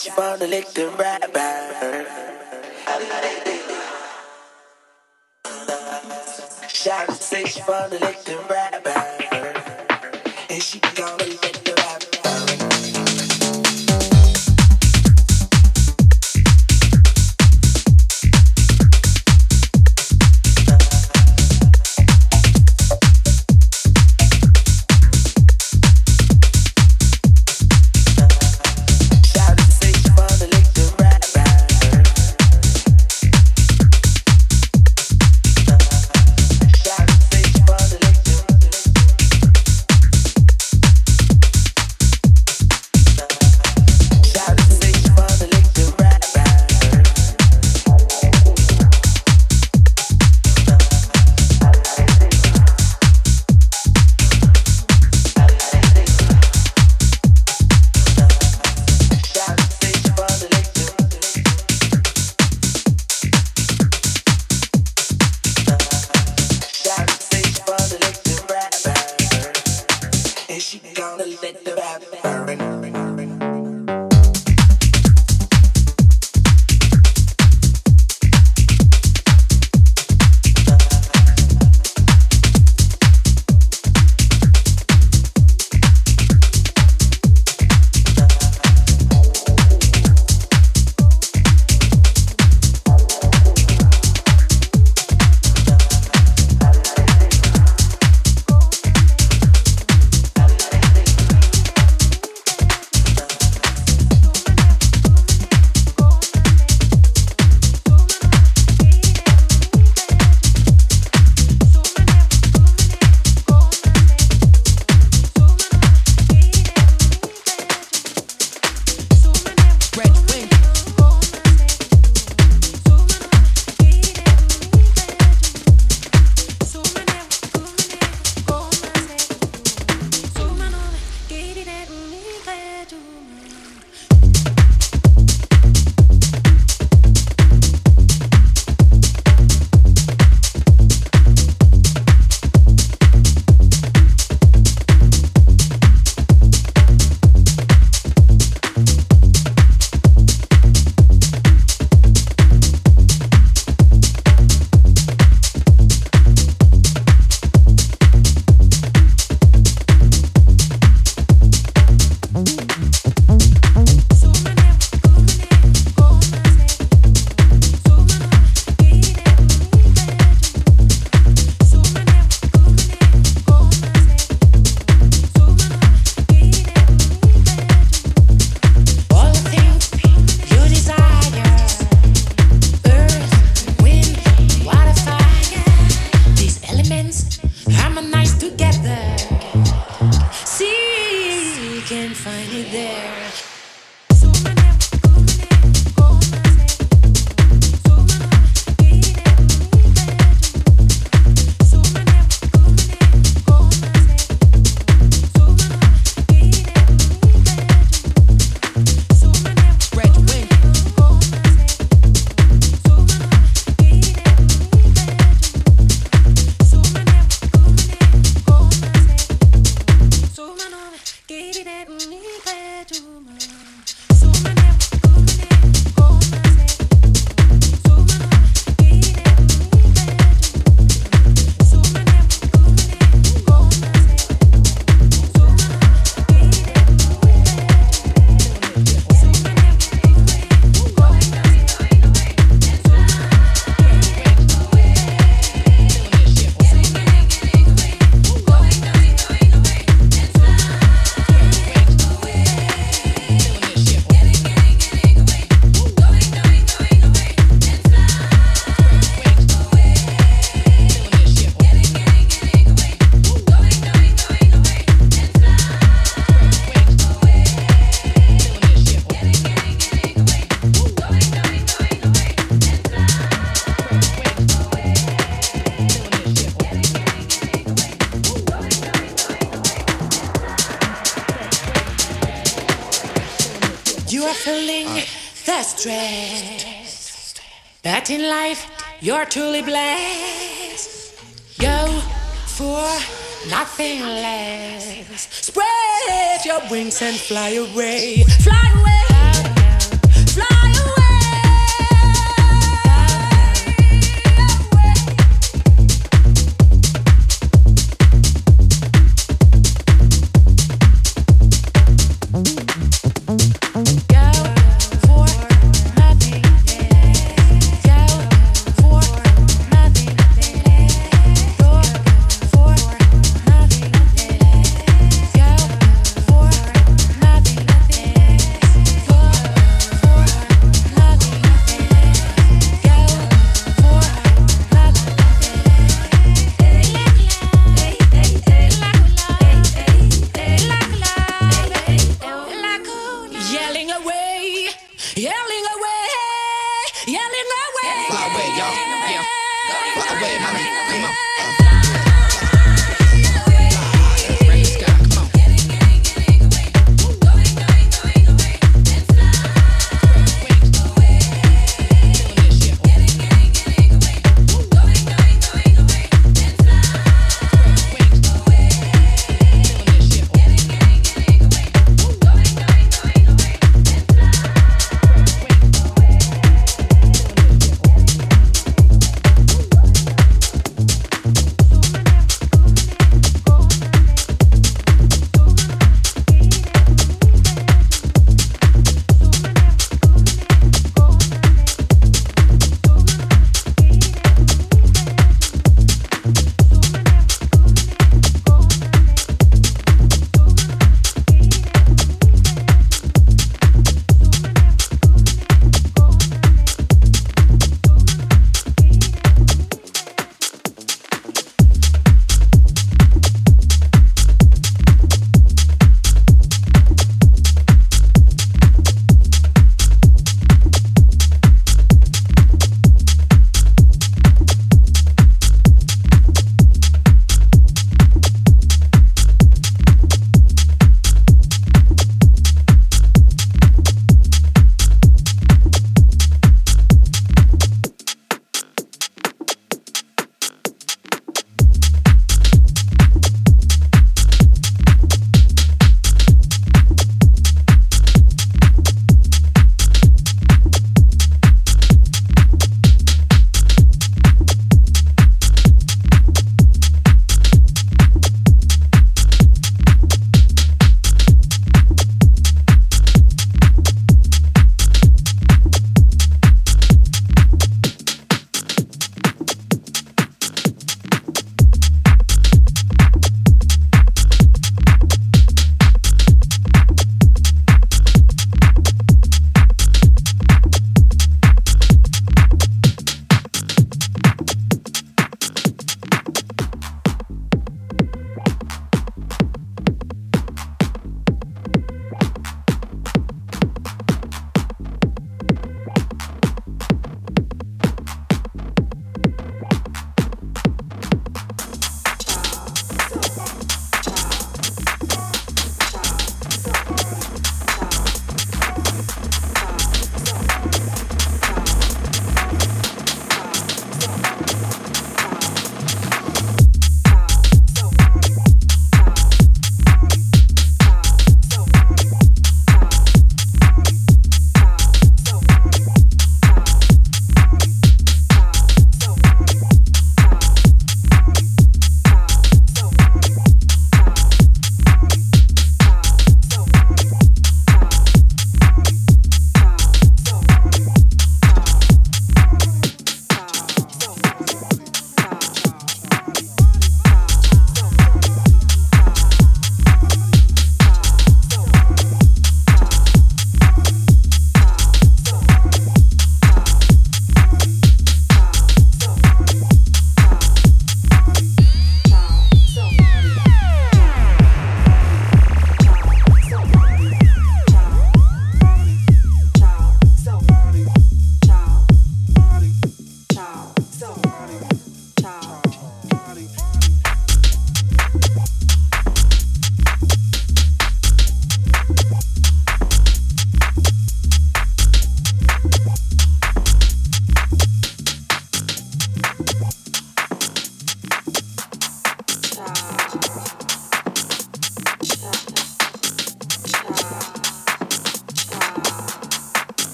she wanna lick the rapper. Fly away.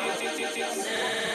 Thank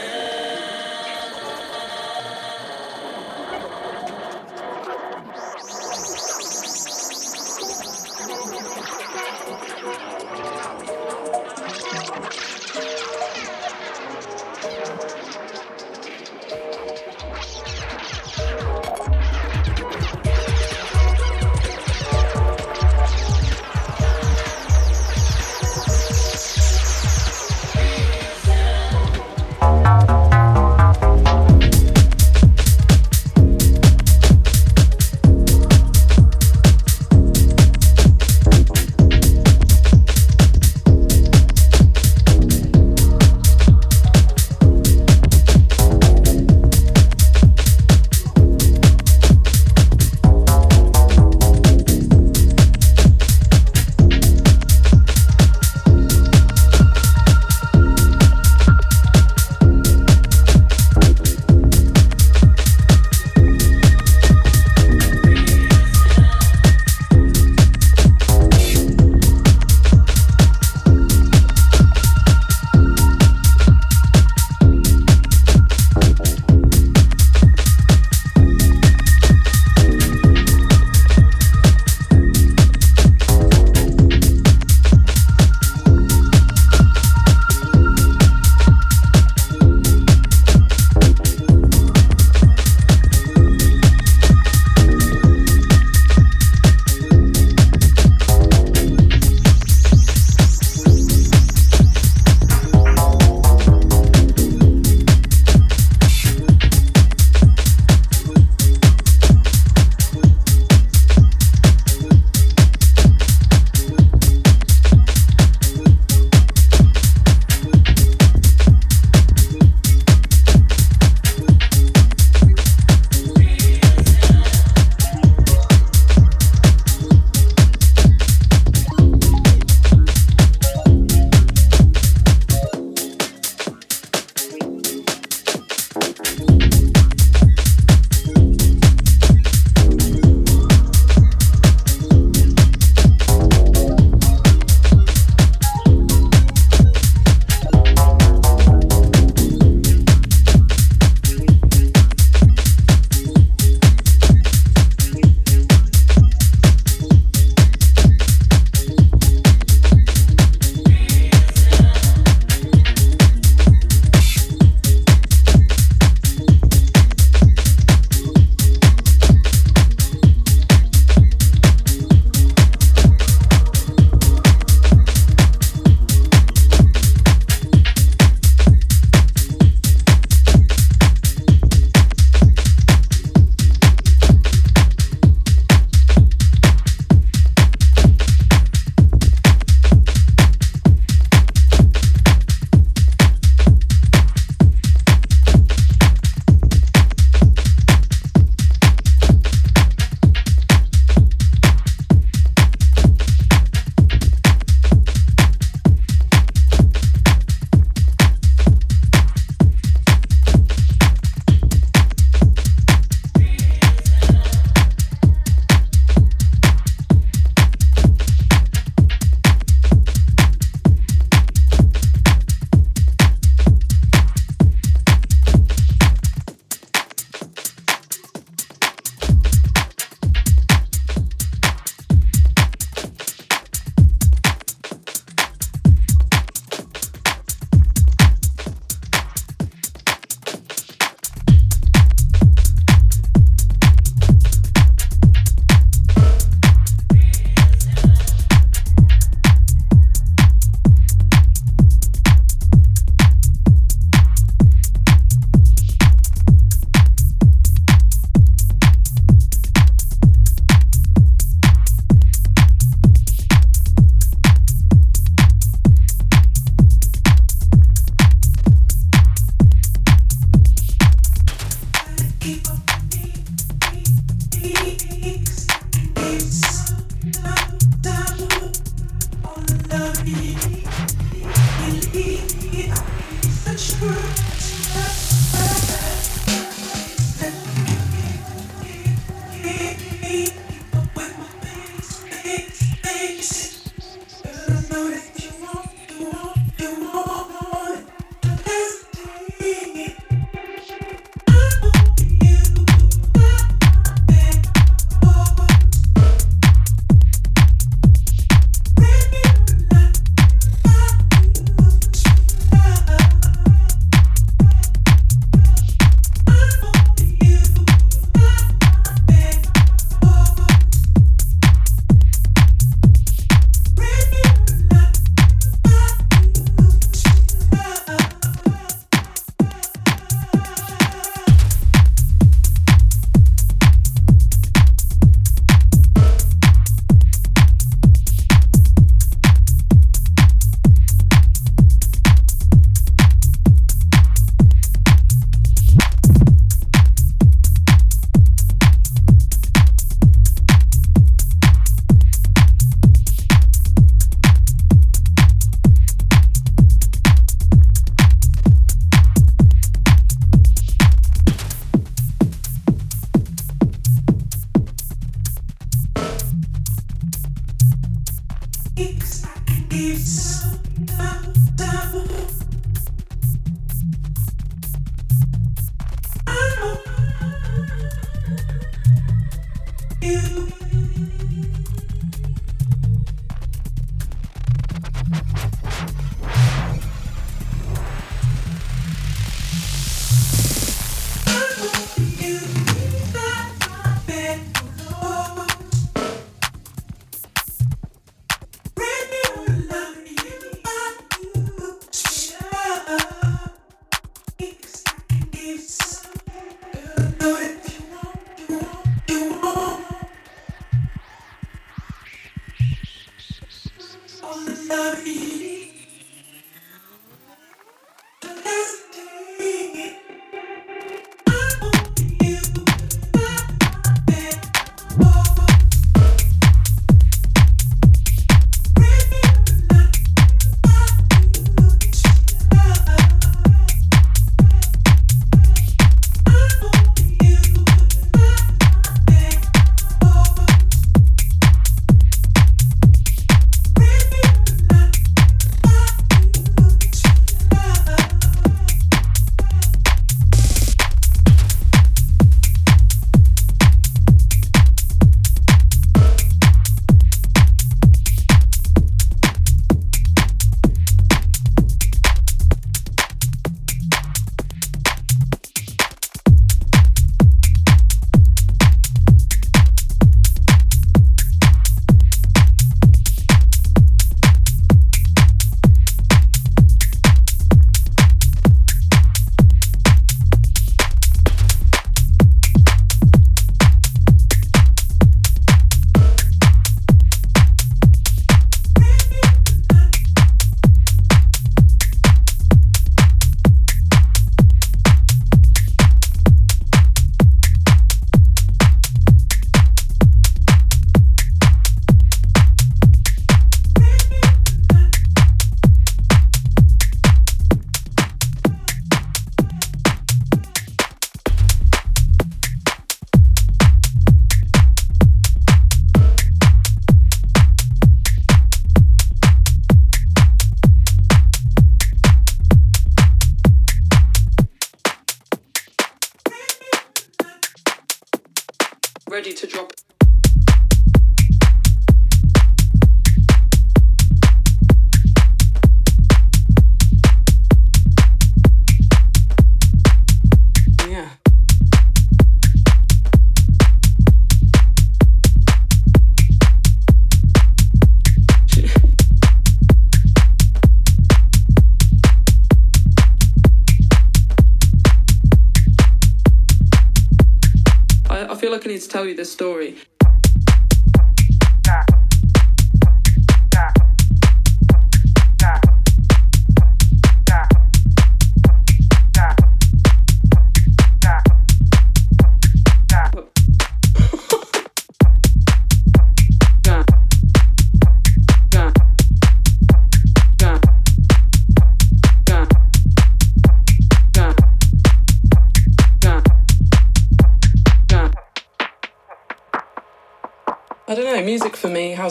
tell you this story.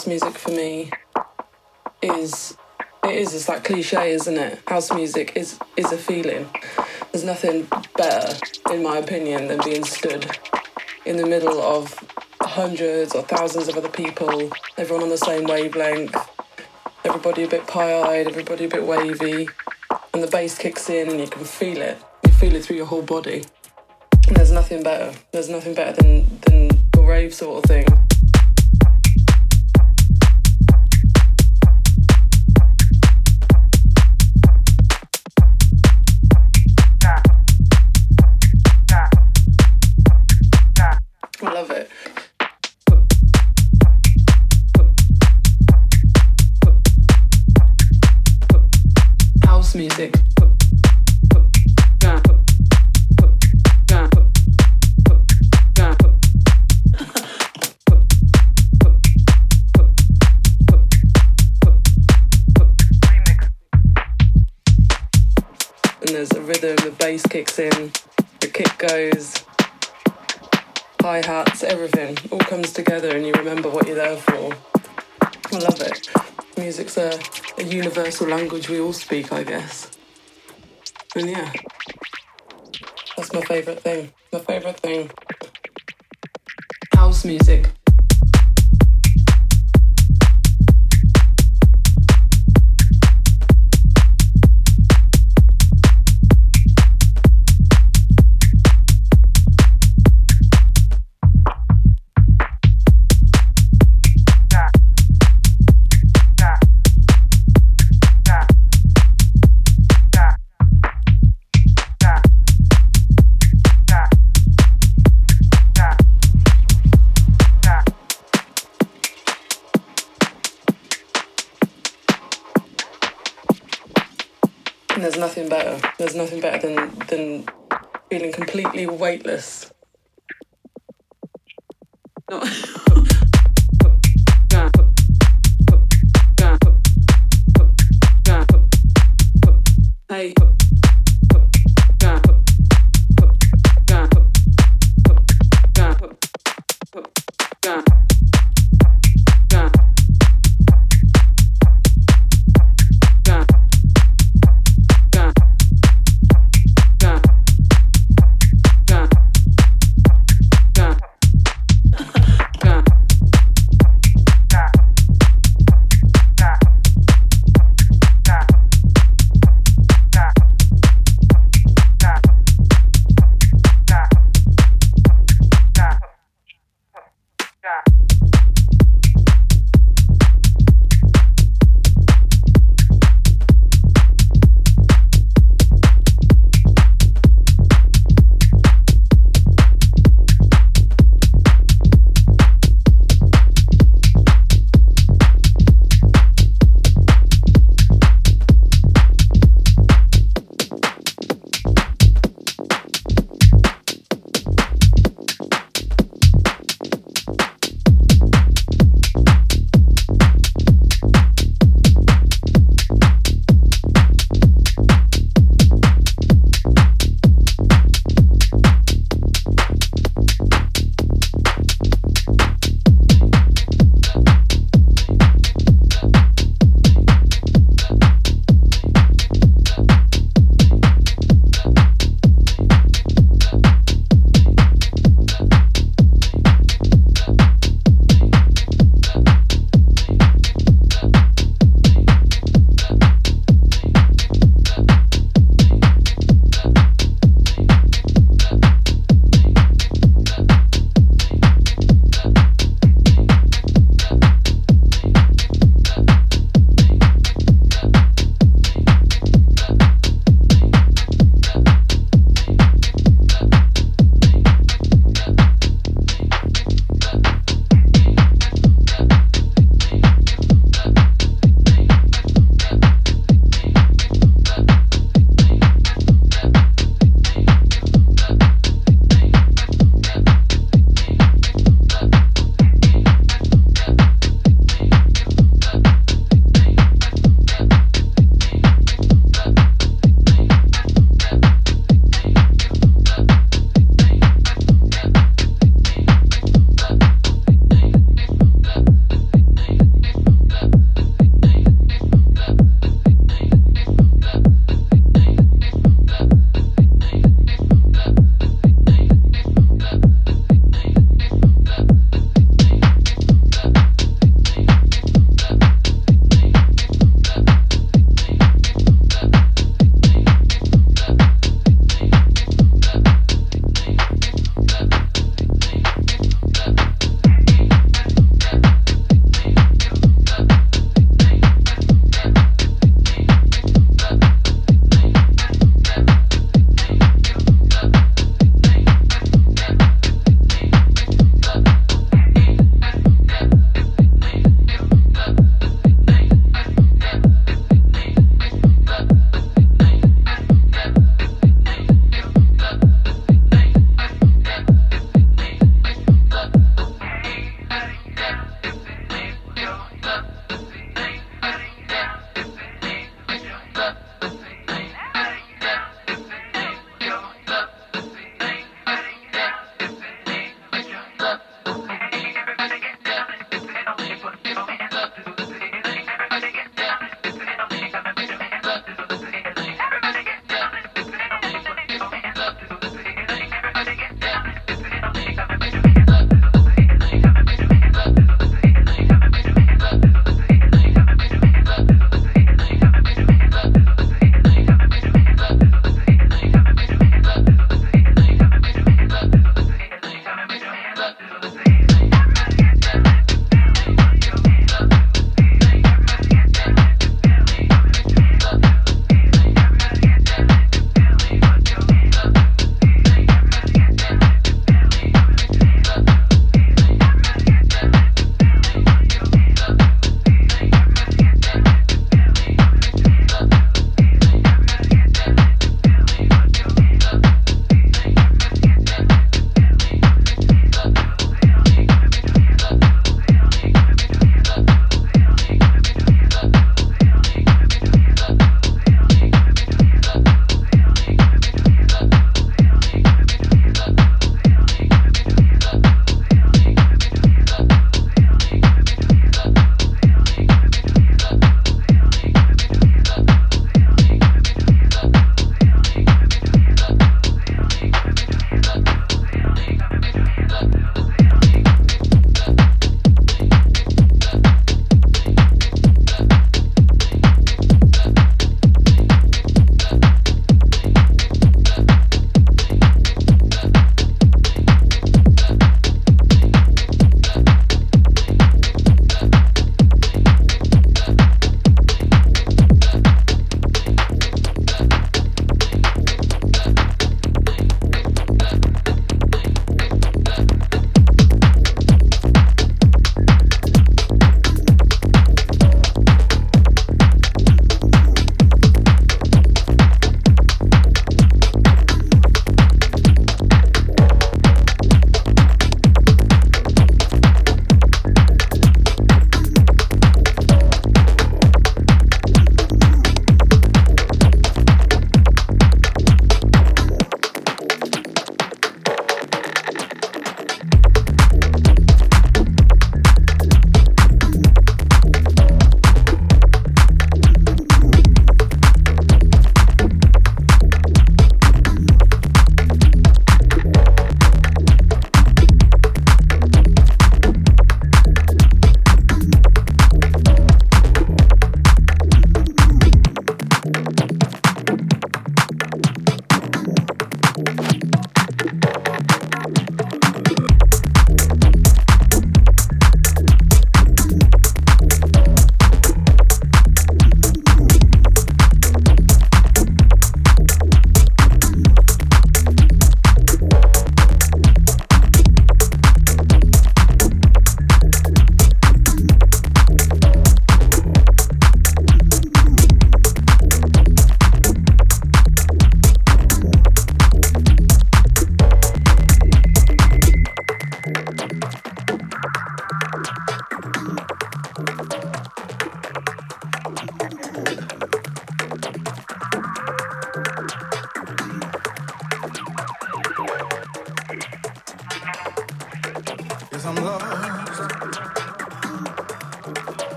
House music for me, is it is it's like cliche, isn't it? House music is is a feeling. There's nothing better, in my opinion, than being stood in the middle of hundreds or thousands of other people, everyone on the same wavelength, everybody a bit pie-eyed, everybody a bit wavy, and the bass kicks in and you can feel it. You feel it through your whole body. And there's nothing better. There's nothing better than than the rave sort of thing. Kicks in, the kick goes, hi hats, everything all comes together, and you remember what you're there for. I love it. Music's a a universal language we all speak, I guess. And yeah, that's my favourite thing. My favourite thing. House music.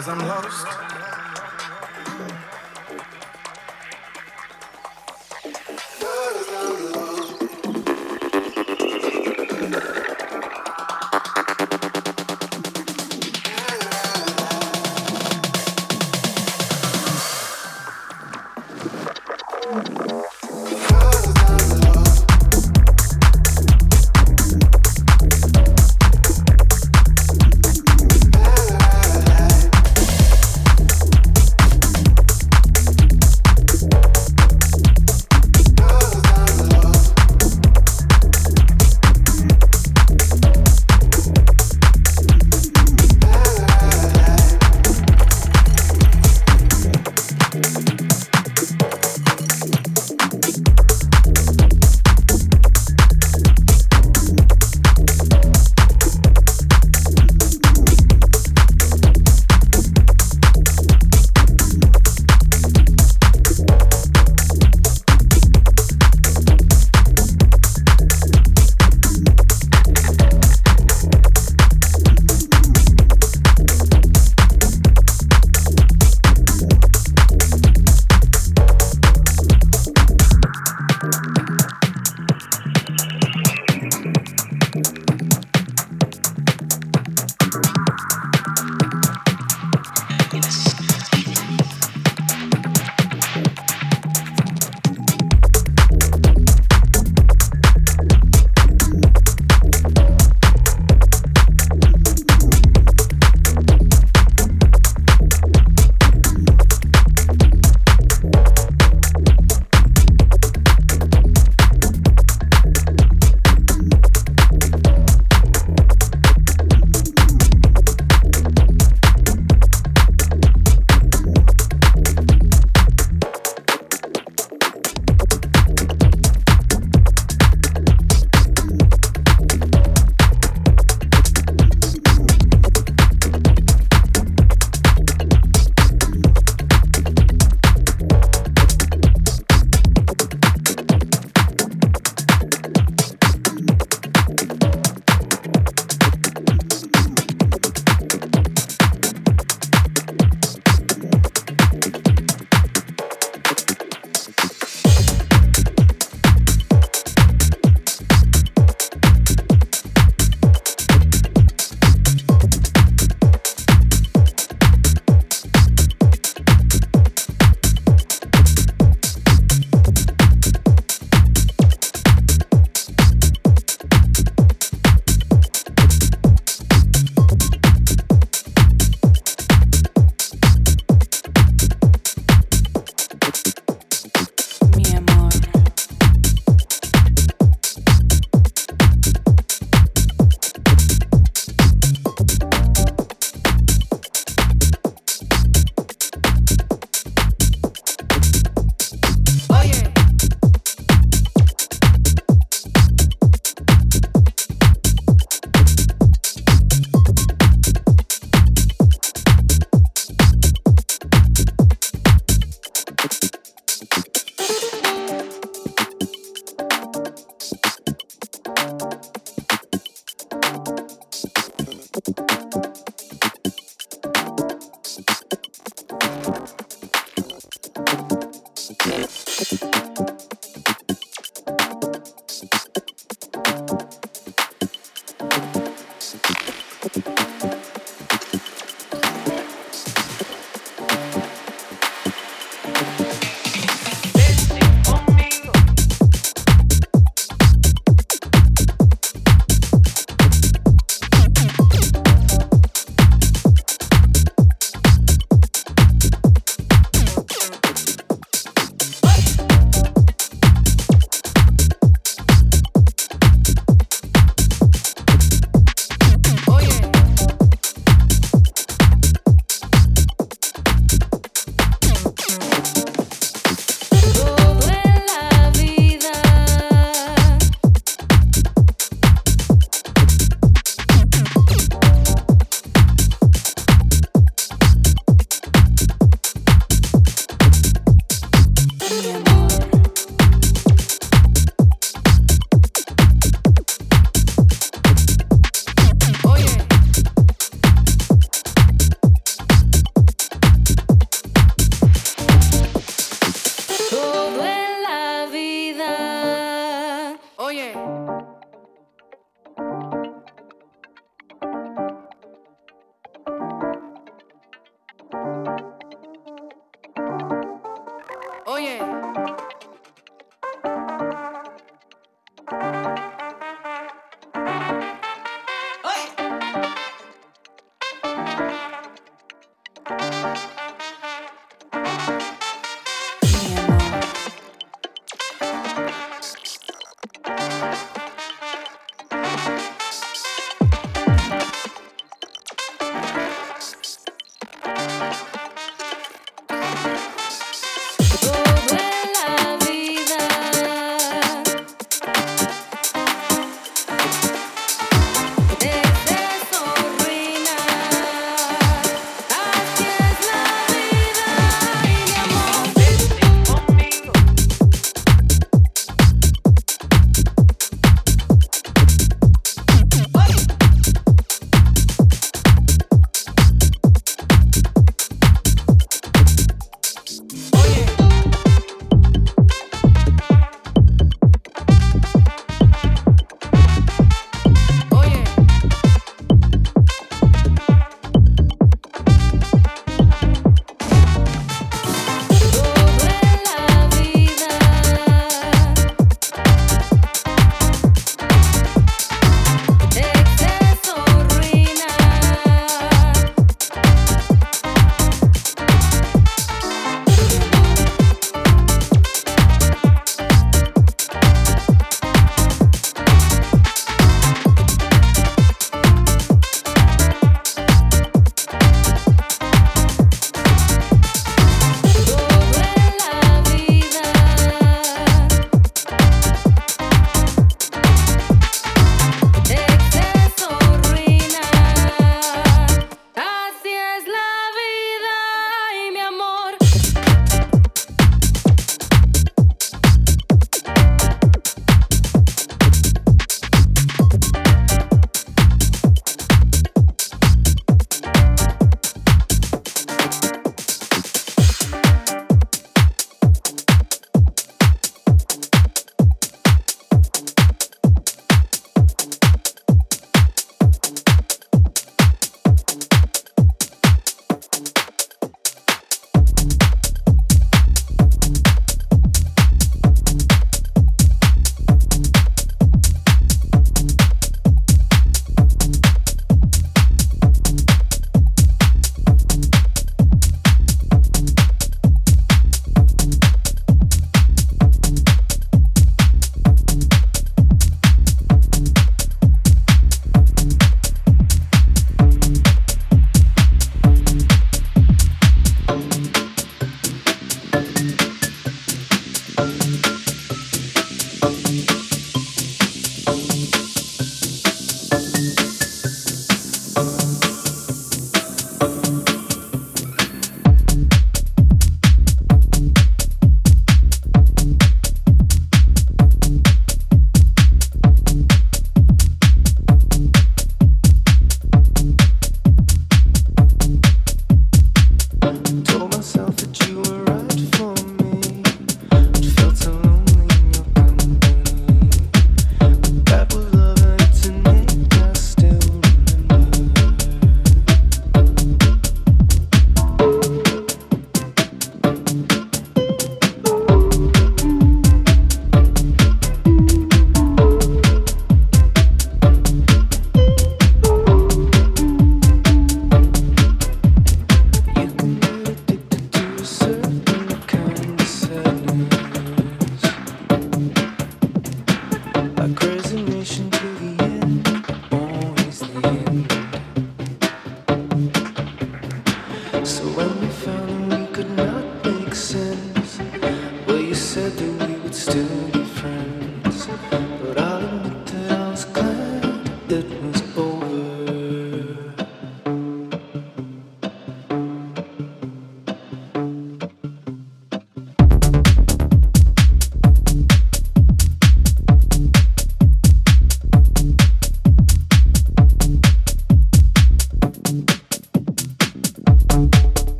Cause I'm lost.